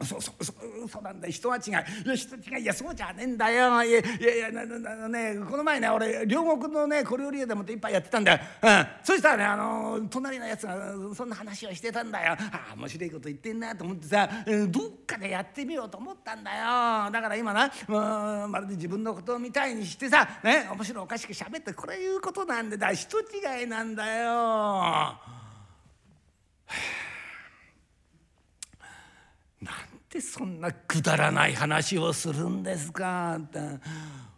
そうそうそうそうなんだ。人は違い人違いいやそうじゃねえんだよ。いやいやいやねこの前ね俺両国のね小料理屋でもって一杯やってたんだよ、うん、そしたらねあの隣のやつがそんな話をしてたんだよ。ああ面白いこと言ってんなと思ってさどっかでやってみようと思ったんだよ。だから今なうまるで自分のことみたいにしてさね面白おかしく喋ってこれいうことなんでだ。人違いなんだよ。でそんなくだらない話をするんですか？って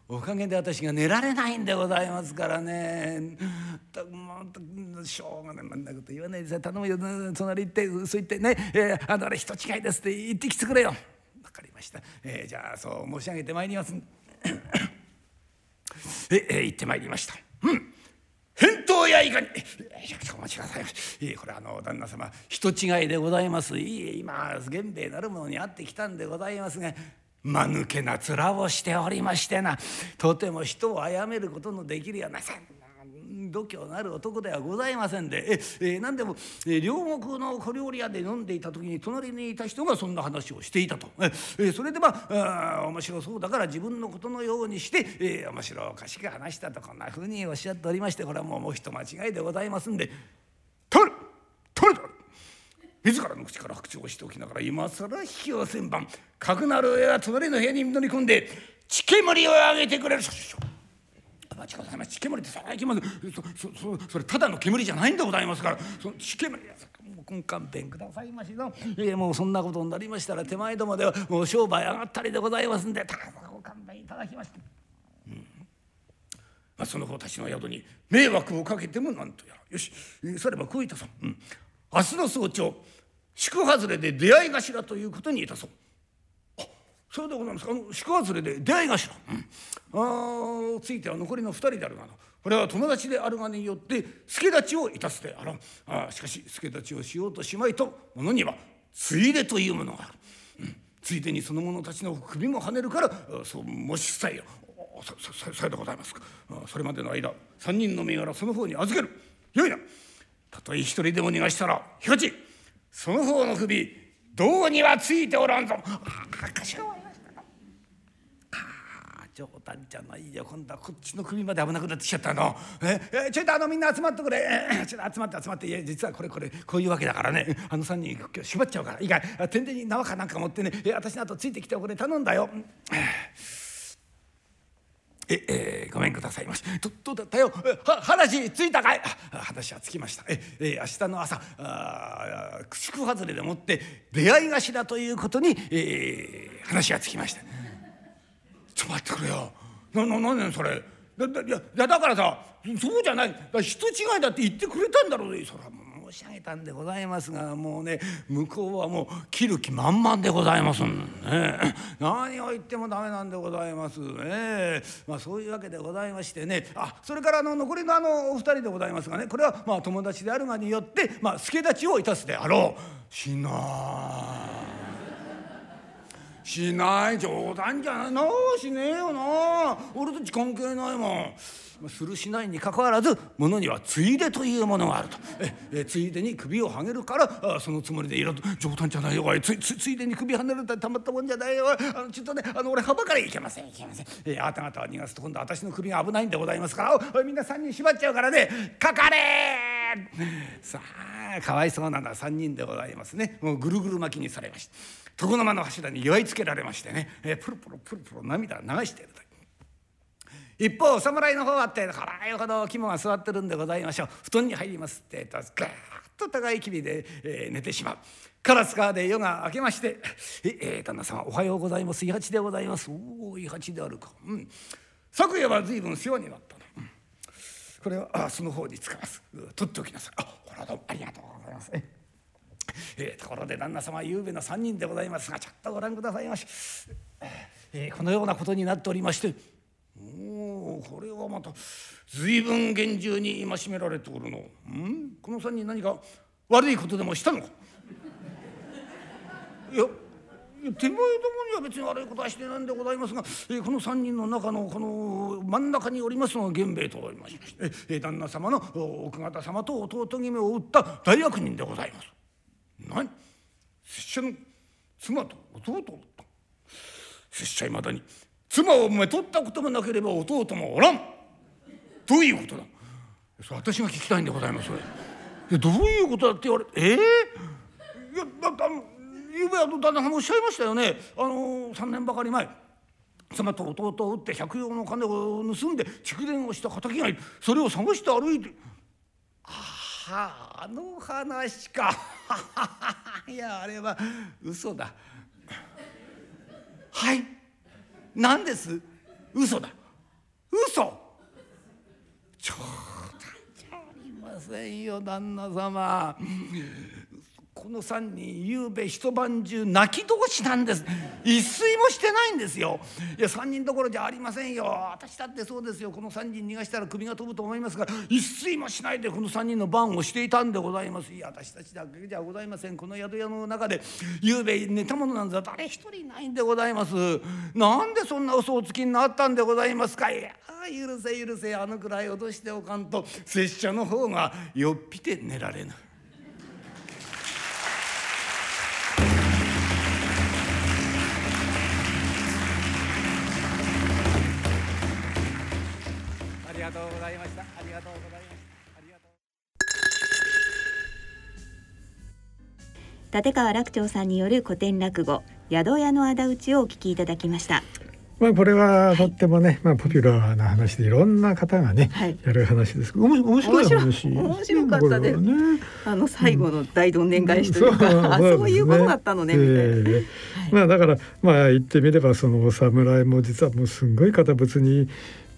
おかげで私が寝られないんでございますからね。もうしょうがないそんなこと言わないで頼むよ隣行ってそう言ってね「えー、あのあれ人違いです」って言ってきてくれよ。分かりました、えー、じゃあそう申し上げてまいります。ええー、行ってまいりました。うん返答やいかにお待ちくださいいいこれあの旦那様人違いでございます。いい今源兵衛なるものに会ってきたんでございますが間抜けな面をしておりましてなとても人を殺めることのできるようなさ度胸のある男ではございませんでええ何でも、え両国の小料理屋で飲んでいた時に隣にいた人がそんな話をしていたとえそれでまああ面白そうだから自分のことのようにして、え面白おかしく話したとこんなふうにおっしゃっておりましてこれはもうもう人間違いでございますんで「止める止める!」自らの口から白鳥をしておきながら今更引き寄せん番かくなる上は隣の部屋に乗り込んで血煙を上げてくれる。お待ちくださいま血煙ってさいきますそそそそれただの煙じゃないんでございますからその血煙もう勘弁くださいましのいやもうそんなことになりましたら手前どもではもう商売上がったりでございますんでただご勘弁いただきまして、うん。まあ、その方たちの宿に迷惑をかけてもなんとやら。よしさればこういたそう、うん、明日の早朝宿外れで出会い頭ということにいたそう。それでございます。あの宿外れで出会い頭、うん、あついては残りの2人であるがな。これは友達であるがによって助太刀をいたすであらんあしかし助太刀をしようとしまいと者にはついでというものがある、うん、ついでにその者たちの首もはねるからそう申し伝えよ。さささようでございますか？それまでの間3人の身柄その方に預ける。よいな。たとえ一人でも逃がしたらひかちその方の首どうにはついておらんぞ。ああかしこまり冗談じゃないよ。今度はこっちの首まで危なくなってきちゃったの。え？え？ちょいとあのみんな集まってくれ。ちょっと集まって集まって。いや実はこれこれこういうわけだからね。あの3人今日縛っちゃうから。いいかい？天然に縄かなんか持ってね。え？私の後ついてきておくれ頼んだよ。え？え？ー、ごめんくださいまし。どどうだったよ？は話ついたかい？話はつきました。え？え？ー、明日の朝あ宿外れでもって出会い頭ということに、えー、話がつきました。ちょっと待ってくれよ。なな何ねそれ。だだいやだからさそうじゃない。人違いだって言ってくれたんだろうそれは申し上げたんでございますがもうね向こうはもう切る気満々でございますんね。[LAUGHS] 何を言ってもダメなんでございます。ねまあそういうわけでございましてね。あそれからあの残りのあのお二人でございますがね。これはまあ友達であるがによってまあ助太刀をいたすであろう。しない。しない冗談じゃない。なしねえよな。俺たち関係ないもん。するしないにかかわらずものにはついでというものがあると。ええついでに首をはげるからあそのつもりでいろと冗談じゃないよ。おいつついでに首はねるってたまったもんじゃないよ。あのちょっとねあの俺はばからいけませんいけません。えあなた方は逃がすと今度私の首が危ないんでございますから。おいみんな3人縛っちゃうからね。かかれさあかわいそうなのは3人でございますね。もうぐるぐる巻きにされました。床の間の柱に祝いつけられましてね、えプルプルプルプル涙流していると一方お侍の方はって腹いほど肝が座ってるんでございましょう。布団に入りますってガーッと高い霧で、えー、寝てしまう。カラスカーで夜が明けまして「ええー、旦那様おはようございます。伊八でございます」「おお伊八であるか」うん「昨夜は随分世話になったな」うん、これはあその方に使います。取っておきなさい。あこれはどうもありがとうございます。えー、ところで旦那様ゆうべの3人でございますがちょっとご覧くださいまし、えー、このようなことになっておりましておおこれはまた随分厳重に戒められておるの。ん？この3人何か悪いことでもしたのか？いや手前どもには別に悪いことはしてないんでございますが、えーこの三人の中のこの真ん中におりますのが源兵衛と申しまして、えー旦那様の奥方様と弟君を撃った大悪人でございます。何？拙者の妻と弟を撃った。拙者いまだに妻をめとったこともなければ弟もおらん。どういうことだ？それ私が聞きたいんでございます。それいやどういうことだって言われてええいやだってあのゆうべあの旦那さんもおっしゃいましたよね。あの3年ばかり前妻と弟を撃って百両の金を盗んで蓄電をした敵がいる。それを探して歩いてあああの話か。[LAUGHS] いやあれは嘘だ。はい。何です？嘘だ。嘘。冗談じゃありませんよ旦那様この三人ゆうべ一晩中泣き同士なんです。一睡もしてないんですよ。いや三人どころじゃありませんよ。私だってそうですよ。この三人逃がしたら首が飛ぶと思いますから一睡もしないでこの三人の番をしていたんでございます。いや私たちだけじゃございません。この宿屋の中でゆうべ寝たものなんざ誰一人ないんでございます。なんでそんな嘘をつきになったんでございますか。いや許せ許せ。あのくらい脅しておかんと拙者の方がよっぴて寝られぬ。あ立川楽長さんによる古典落語宿屋の仇討ちをお聞きいただきました。まあこれはとってもね、まあポピュラーな話でいろんな方がね、はい。やる話です。おも面白い話面白かったです。ね。あの最後の大どんでん返しというか、あそういうことだったのねみたいな、ええ。まあだからまあ言ってみればそのお侍も実はもうすんごい堅物に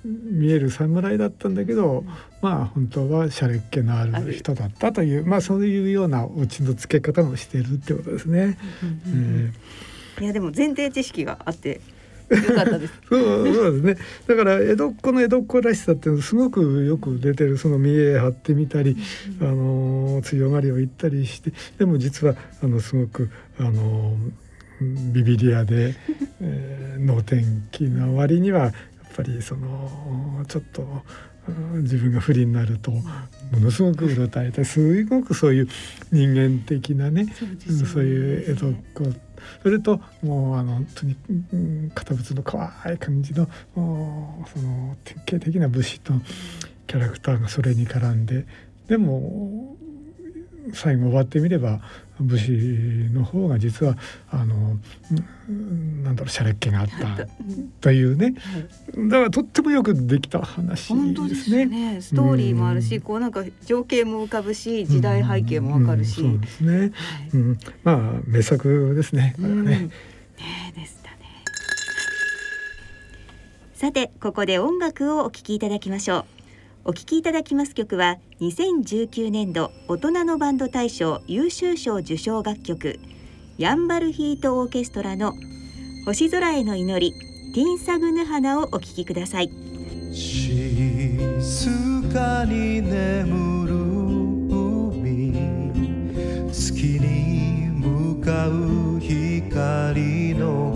見える侍だったんだけど、まあ本当は洒落っ気のある人だったというまあそういうようなオチの付け方もしているってことですね。ええ。いやでも前提知識があってよかったです。[LAUGHS] そうそうですね。だから江戸っ子の江戸っ子らしさっていうのすごくよく出てるその見栄張ってみたり、あの強がりを言ったりしてでも実はあのすごくあのビビリアで、えー、能天気な割にはぱりそのちょっと。うん自分が不利になるとものすごくうろたえてすごくそういう人間的なねうんそういう江戸っ子それともうあの本当にうん堅物の可愛い感じのおその典型的な武士とキャラクターがそれに絡んででも最後終わってみれば武士の方が実はあのうんなんだろう洒落っ気があった。というね。だからとってもよくできた話ですですね。ね。ストーリーもあるし、こうなんか情景も浮かぶし時代背景もわかるし、うん。そうですね、うん、まあ名作ですね。ね。ねでしたね。さてここで音楽をお聴きいただきましょうお聴きいただきます曲は2019年度大人のバンド大賞優秀賞受賞楽曲ヤンバルヒートオーケストラの星空への祈りティンサグヌ花をお聴きください静かに眠る海月に向かう光の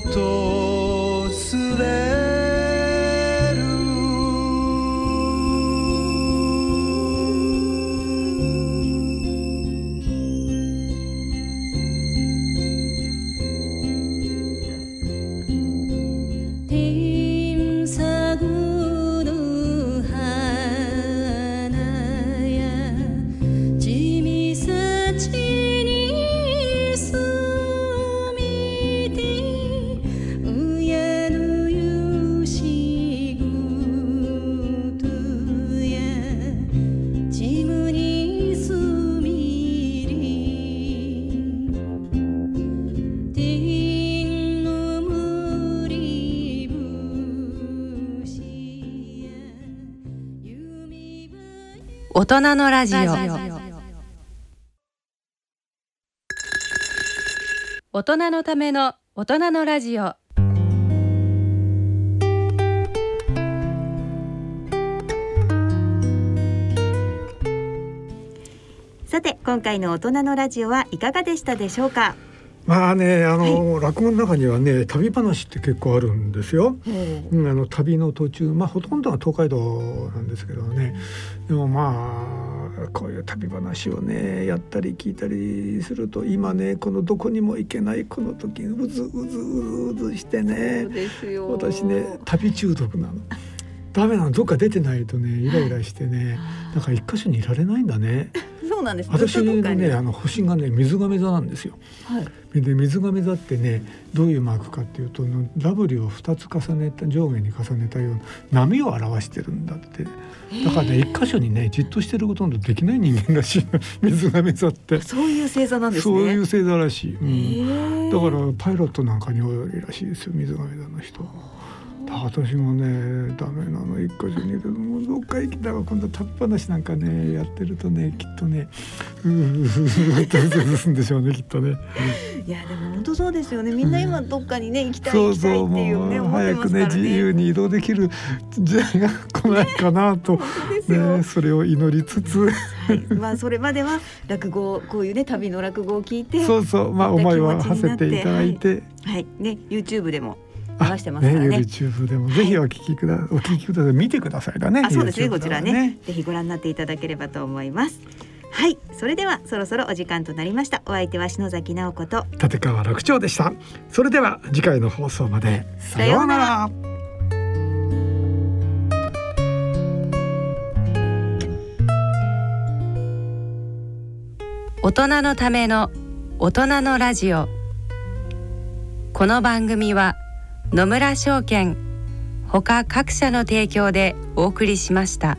motor. 大人のラジオ。大人のための大人のラジオ。さて今回の大人のラジオはいかがでしたでしょうか？まあねあの、はい、落語の中にはね旅話って結構あるんですよ。うん、あの旅の途中まあほとんどは東海道なんですけどね。でもまあこういう旅話をねやったり聞いたりすると今ねこのどこにも行けないこの時うずうずうずうずしてね。私ね旅中毒なの。ダメなのどっか出てないとねイライラしてねなんか一箇所にいられないんだね。そうなんです。私のねあの星がね水亀座なんですよ。はい。で水亀座ってねどういうマークかっていうと W を二つ重ねた上下に重ねたような波を表してるんだって。だからね一箇所にねじっとしてることのできない人間らしい [LAUGHS] 水亀座って。そういう星座なんですね。そういう星座らしい。うん。だからパイロットなんかに多いらしいですよ水亀座の人。私もねダメなの一箇所にいるもうどっか行きたが今度立っぱしなんかねやってるとねきっとねうううってすんでしょうねきっとね。いやでも本当そうですよね。みんな今どっかにね行きたい行きたいっていうね早くね自由に移動できる時代が来ないかなと、ね、それを祈りつつ、はい、まあそれまでは落語こういうね旅の落語を聞いてそうそう。まあ思いは馳せていただいて、はい、はい、ね YouTube でも流してますからね。ね YouTube でもぜひお聞きくだ、はい、お聞きください。見てくださいだね。あ、そうですね。こちらね、ぜひご覧になっていただければと思います。はい、それではそろそろお時間となりました。お相手は篠崎直子と立川楽長でした。それでは次回の放送までさようなら。大人のための大人のラジオこの番組は野村証券ほか各社の提供でお送りしました。